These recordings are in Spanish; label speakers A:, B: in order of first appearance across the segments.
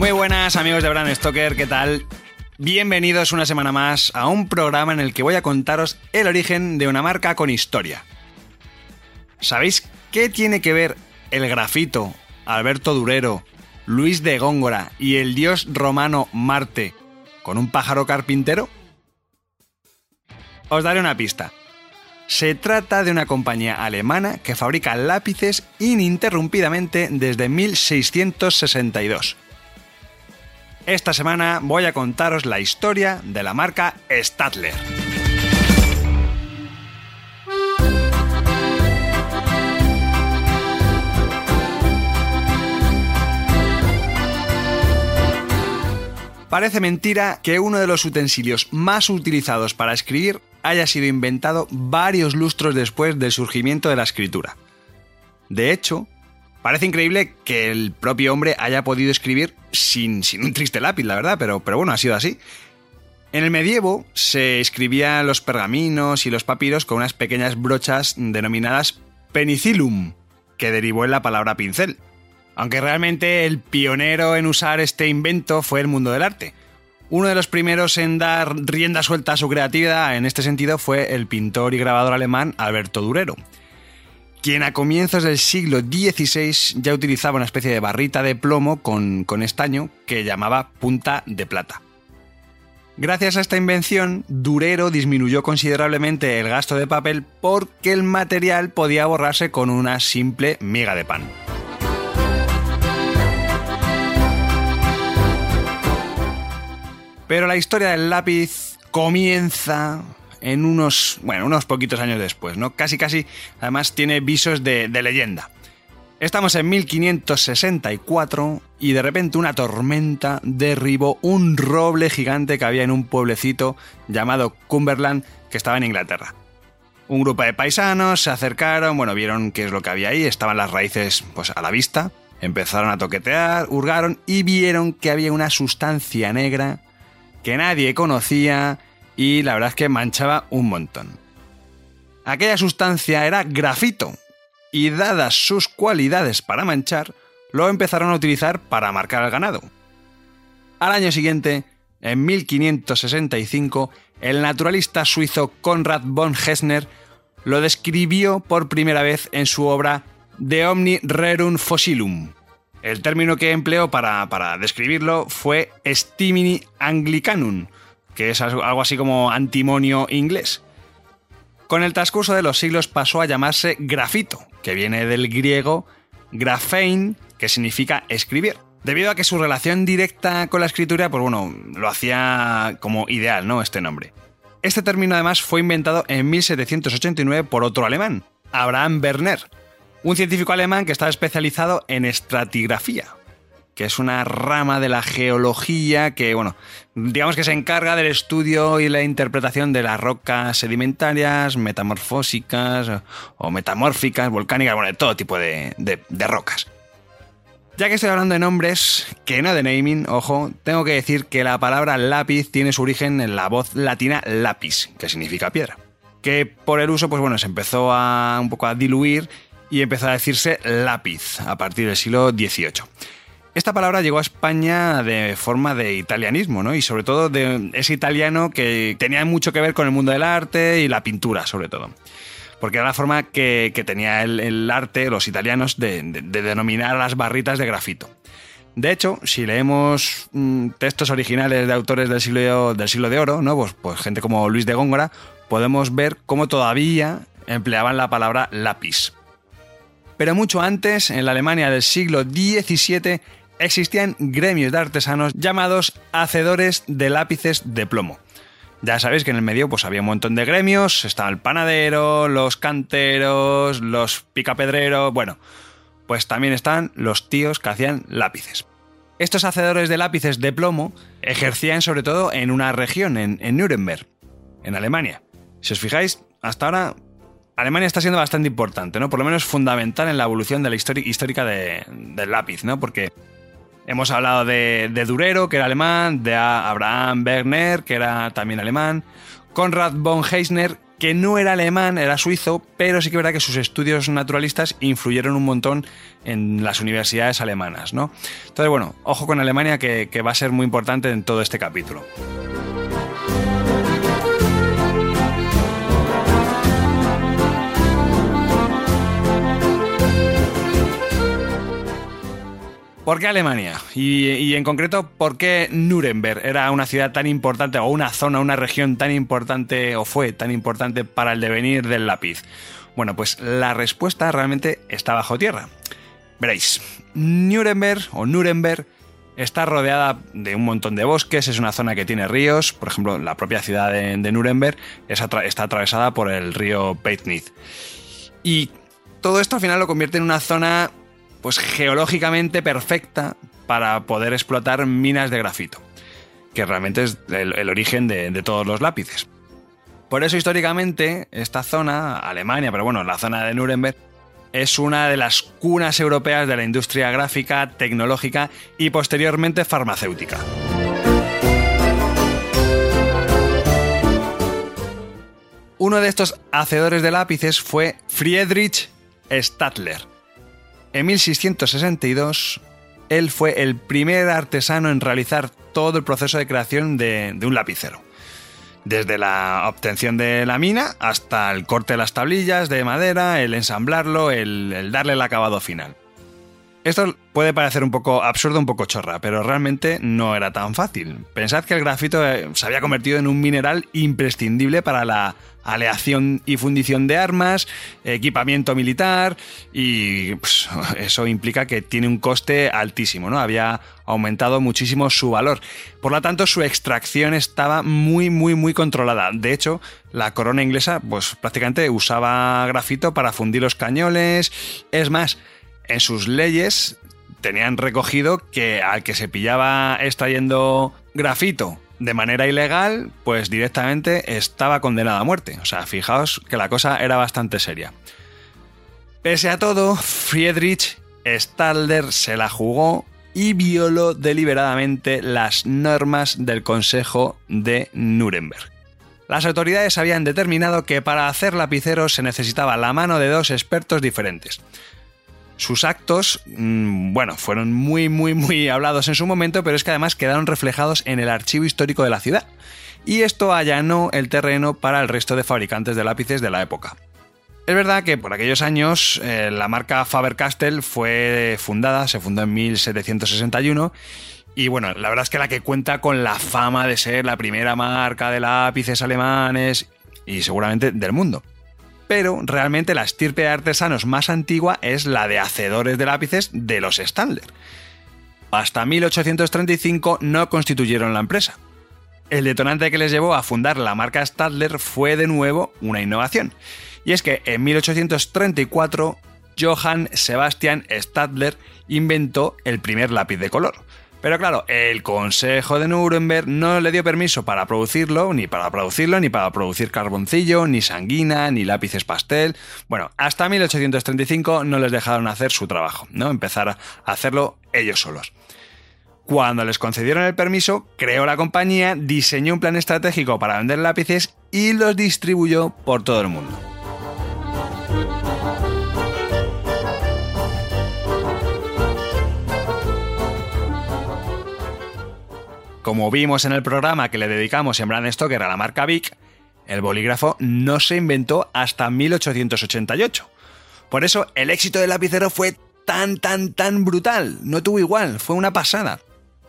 A: Muy buenas amigos de Brand Stoker, ¿qué tal? Bienvenidos una semana más a un programa en el que voy a contaros el origen de una marca con historia. ¿Sabéis qué tiene que ver el grafito, Alberto Durero, Luis de Góngora y el dios romano Marte con un pájaro carpintero? Os daré una pista. Se trata de una compañía alemana que fabrica lápices ininterrumpidamente desde 1662 esta semana voy a contaros la historia de la marca Stadler. Parece mentira que uno de los utensilios más utilizados para escribir haya sido inventado varios lustros después del surgimiento de la escritura. De hecho, Parece increíble que el propio hombre haya podido escribir sin, sin un triste lápiz, la verdad, pero, pero bueno, ha sido así. En el medievo se escribían los pergaminos y los papiros con unas pequeñas brochas denominadas penicillum, que derivó en la palabra pincel. Aunque realmente el pionero en usar este invento fue el mundo del arte. Uno de los primeros en dar rienda suelta a su creatividad en este sentido fue el pintor y grabador alemán Alberto Durero quien a comienzos del siglo XVI ya utilizaba una especie de barrita de plomo con, estaño que llamaba punta de plata. Gracias a esta invención, Durero disminuyó considerablemente el gasto de papel porque el material podía borrarse con una simple miga de pan. Pero la historia del lápiz comienza en unos, bueno, unos poquitos años después, ¿no? Casi, casi, además tiene visos de, de leyenda. Estamos en 1564 y de repente una tormenta derribó un roble gigante que había en un pueblecito llamado Cumberland que estaba en Inglaterra. Un grupo de paisanos se acercaron, bueno, vieron qué es lo que había ahí, estaban las raíces pues a la vista, empezaron a toquetear, hurgaron y vieron que había una sustancia negra que nadie conocía y la verdad es que manchaba un montón. Aquella sustancia era grafito, y dadas sus cualidades para manchar, lo empezaron a utilizar para marcar al ganado. Al año siguiente, en 1565, el naturalista suizo Konrad von Hessner lo describió por primera vez en su obra De Omni Rerum Fossilum. El término que empleó para, para describirlo fue Stimini Anglicanum, que es algo así como antimonio inglés. Con el transcurso de los siglos pasó a llamarse grafito, que viene del griego grafein, que significa escribir. Debido a que su relación directa con la escritura, pues bueno, lo hacía como ideal, ¿no? Este nombre. Este término además fue inventado en 1789 por otro alemán, Abraham Werner, un científico alemán que estaba especializado en estratigrafía, que es una rama de la geología que, bueno, digamos que se encarga del estudio y la interpretación de las rocas sedimentarias, metamorfósicas o metamórficas, volcánicas, bueno, de todo tipo de, de rocas. Ya que estoy hablando de nombres, que no de naming, ojo, tengo que decir que la palabra lápiz tiene su origen en la voz latina lapis, que significa piedra. Que por el uso, pues bueno, se empezó a un poco a diluir y empezó a decirse lápiz a partir del siglo XVIII. Esta palabra llegó a España de forma de italianismo, ¿no? Y sobre todo de ese italiano que tenía mucho que ver con el mundo del arte y la pintura, sobre todo. Porque era la forma que, tenía el, arte, los italianos, de, denominar las barritas de grafito. De hecho, si leemos mm, textos originales de autores del siglo, del siglo de oro, ¿no? Pues, pues, gente como Luis de Góngora, podemos ver cómo todavía empleaban la palabra lápiz. Pero mucho antes, en la Alemania del siglo XVII, existían gremios de artesanos llamados hacedores de lápices de plomo. Ya sabéis que en el medio pues había un montón de gremios, estaba el panadero, los canteros, los picapedreros, bueno, pues también están los tíos que hacían lápices. Estos hacedores de lápices de plomo ejercían sobre todo en una región, en, Nuremberg, en Alemania. Si os fijáis, hasta ahora Alemania está siendo bastante importante, ¿no? Por lo menos fundamental en la evolución de la histórica del lápiz, ¿no? Porque hemos hablado de, de, Durero, que era alemán, de Abraham Werner, que era también alemán, Konrad von Heisner, que no era alemán, era suizo, pero sí que verdad que sus estudios naturalistas influyeron un montón en las universidades alemanas, ¿no? Entonces, bueno, ojo con Alemania que, que va a ser muy importante en todo este capítulo. ¿Por qué Alemania? Y, en concreto, ¿por qué Nuremberg era una ciudad tan importante o una zona, una región tan importante o fue tan importante para el devenir del lápiz? Bueno, pues la respuesta realmente está bajo tierra. Veréis, Nuremberg o Nuremberg está rodeada de un montón de bosques, es una zona que tiene ríos, por ejemplo, la propia ciudad de, Nuremberg está atravesada por el río Peitnitz. Y todo esto al final lo convierte en una zona pues geológicamente perfecta para poder explotar minas de grafito, que realmente es el, origen de, de, todos los lápices. Por eso históricamente esta zona, Alemania, pero bueno, la zona de Nuremberg, es una de las cunas europeas de la industria gráfica, tecnológica y posteriormente farmacéutica. Uno de estos hacedores de lápices fue Friedrich Stadler, en 1662, él fue el primer artesano en realizar todo el proceso de creación de, un lapicero. Desde la obtención de la mina hasta el corte de las tablillas de madera, el ensamblarlo, el darle el acabado final. Esto puede parecer un poco absurdo, un poco chorra, pero realmente no era tan fácil. Pensad que el grafito eh, se había convertido en un mineral imprescindible para la aleación y fundición de armas, equipamiento militar y pues, eso implica que tiene un coste altísimo, ¿no? Había aumentado muchísimo su valor. Por lo tanto, su extracción estaba muy, muy, muy controlada. De hecho, la corona inglesa, pues prácticamente usaba grafito para fundir los cañones. Es más, en sus leyes tenían recogido que al que se pillaba extrayendo grafito de manera ilegal, pues directamente estaba condenado a muerte. O sea, fijaos que la cosa era bastante seria. Pese a todo, Friedrich Stalder se la jugó y violó deliberadamente las normas del Consejo de Nuremberg. Las autoridades habían determinado que para hacer lapiceros se necesitaba la mano de dos expertos diferentes. Sus actos, mm, bueno, fueron muy, muy, muy hablados en su momento, pero es que además quedaron reflejados en el archivo histórico de la ciudad. Y esto allanó el terreno para el resto de fabricantes de lápices de la época. Es verdad que por aquellos años eh, la marca Faber-Castell fue fundada, se fundó en 1761 y bueno, la verdad es que la que cuenta con la fama de ser la primera marca de lápices alemanes y seguramente del mundo pero realmente la estirpe de artesanos más antigua es la de hacedores de lápices de los Stadler. Hasta 1835 no constituyeron la empresa. El detonante que les llevó a fundar la marca Stadler fue de nuevo una innovación. Y es que en 1834 Johann Sebastian Stadler inventó el primer lápiz de color. Pero claro, el Consejo de Nuremberg no le dio permiso para producirlo, ni para producirlo, ni para producir carboncillo, ni sanguina, ni lápices pastel. Bueno, hasta 1835 no les dejaron hacer su trabajo, ¿no? Empezar a hacerlo ellos solos. Cuando les concedieron el permiso, creó la compañía, diseñó un plan estratégico para vender lápices y los distribuyó por todo el mundo. Como vimos en el programa que le dedicamos en Brand Stoker a la marca Vic, el bolígrafo no se inventó hasta 1888. Por eso el éxito del lapicero fue tan, tan, tan brutal. No tuvo igual, fue una pasada.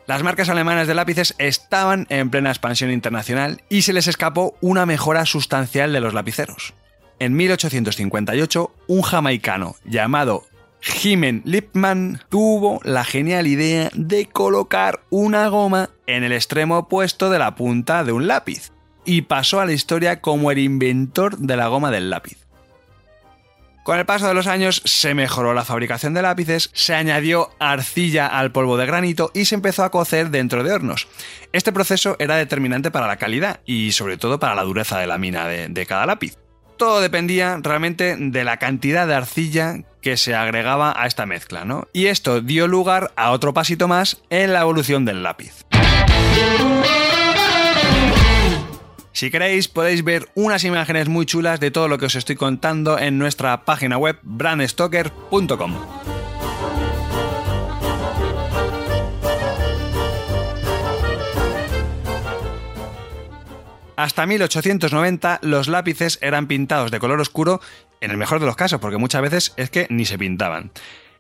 A: Las marcas alemanas de lápices estaban en plena expansión internacional y se les escapó una mejora sustancial de los lapiceros. En 1858, un jamaicano llamado Jimen Lipman tuvo la genial idea de colocar una goma en el extremo opuesto de la punta de un lápiz y pasó a la historia como el inventor de la goma del lápiz. Con el paso de los años se mejoró la fabricación de lápices, se añadió arcilla al polvo de granito y se empezó a cocer dentro de hornos. Este proceso era determinante para la calidad y sobre todo para la dureza de la mina de, cada lápiz. Todo dependía realmente de la cantidad de arcilla que se agregaba a esta mezcla, ¿no? Y esto dio lugar a otro pasito más en la evolución del lápiz. Si queréis podéis ver unas imágenes muy chulas de todo lo que os estoy contando en nuestra página web brandstoker.com. Hasta 1890 los lápices eran pintados de color oscuro, en el mejor de los casos, porque muchas veces es que ni se pintaban.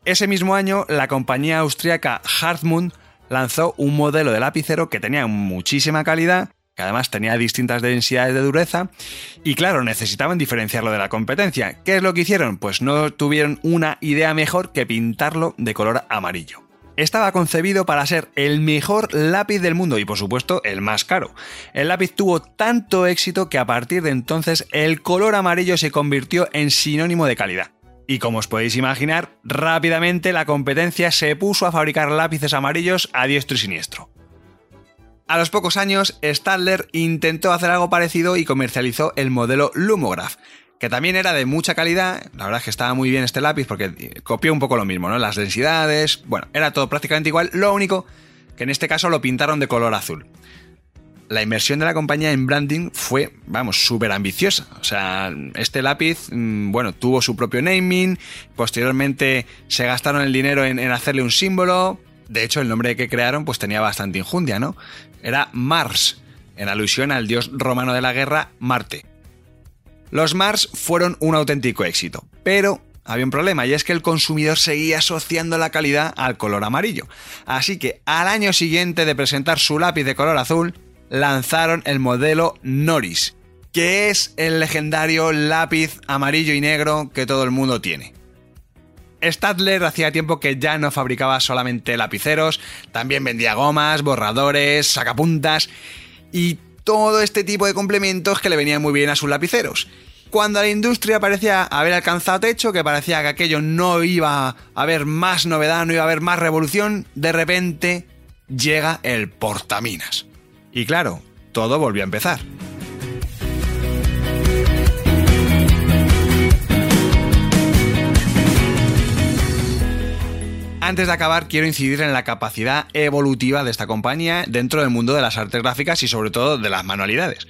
A: Ese mismo año, la compañía austríaca Hartmut lanzó un modelo de lapicero que tenía muchísima calidad que además tenía distintas densidades de dureza, y claro, necesitaban diferenciarlo de la competencia. ¿Qué es lo que hicieron? Pues no tuvieron una idea mejor que pintarlo de color amarillo. Estaba concebido para ser el mejor lápiz del mundo y por supuesto el más caro. El lápiz tuvo tanto éxito que a partir de entonces el color amarillo se convirtió en sinónimo de calidad. Y como os podéis imaginar, rápidamente la competencia se puso a fabricar lápices amarillos a diestro y siniestro. A los pocos años, Stadler intentó hacer algo parecido y comercializó el modelo Lumograph, que también era de mucha calidad, la verdad es que estaba muy bien este lápiz porque copió un poco lo mismo, ¿no? Las densidades, bueno, era todo prácticamente igual, lo único que en este caso lo pintaron de color azul. La inversión de la compañía en branding fue, vamos, súper ambiciosa. O sea, este lápiz, mm, bueno, tuvo su propio naming, posteriormente se gastaron el dinero en, en hacerle un símbolo, de hecho, el nombre que crearon pues tenía bastante injundia, ¿no? Era Mars, en alusión al dios romano de la guerra, Marte. Los Mars fueron un auténtico éxito, pero había un problema y es que el consumidor seguía asociando la calidad al color amarillo. Así que al año siguiente de presentar su lápiz de color azul, lanzaron el modelo Norris, que es el legendario lápiz amarillo y negro que todo el mundo tiene. Stadler hacía tiempo que ya no fabricaba solamente lapiceros, también vendía gomas, borradores, sacapuntas y todo este tipo de complementos que le venían muy bien a sus lapiceros. Cuando la industria parecía haber alcanzado techo, que parecía que aquello no iba a haber más novedad, no iba a haber más revolución, de repente llega el portaminas. Y claro, todo volvió a empezar. Antes de acabar, quiero incidir en la capacidad evolutiva de esta compañía dentro del mundo de las artes gráficas y sobre todo de las manualidades.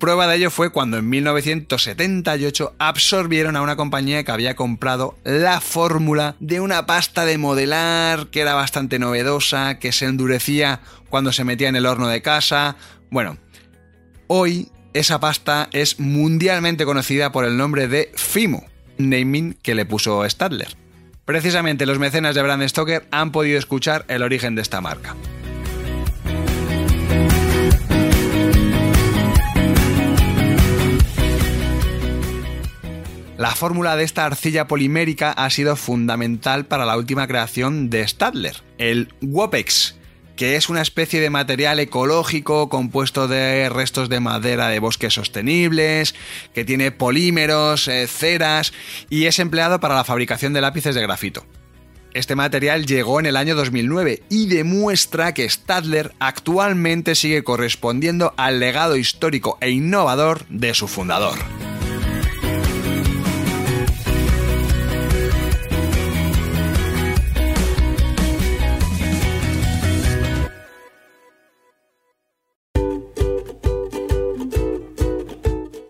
A: Prueba de ello fue cuando en 1978 absorbieron a una compañía que había comprado la fórmula de una pasta de modelar que era bastante novedosa, que se endurecía cuando se metía en el horno de casa. Bueno, hoy esa pasta es mundialmente conocida por el nombre de Fimo, naming que le puso Stadler. Precisamente los mecenas de Brand Stoker han podido escuchar el origen de esta marca. La fórmula de esta arcilla polimérica ha sido fundamental para la última creación de Stadler, el Wopex, que es una especie de material ecológico compuesto de restos de madera de bosques sostenibles, que tiene polímeros, eh, ceras y es empleado para la fabricación de lápices de grafito. Este material llegó en el año 2009 y demuestra que Stadler actualmente sigue correspondiendo al legado histórico e innovador de su fundador.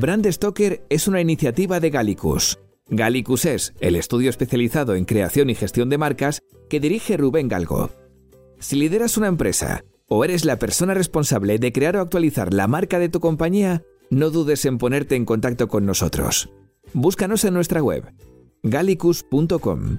B: Brand Stoker es una iniciativa de Gallicus. Gallicus es el estudio especializado en creación y gestión de marcas que dirige Rubén Galgo. Si lideras una empresa o eres la persona responsable de crear o actualizar la marca de tu compañía, no dudes en ponerte en contacto con nosotros. Búscanos en nuestra web gallicus.com.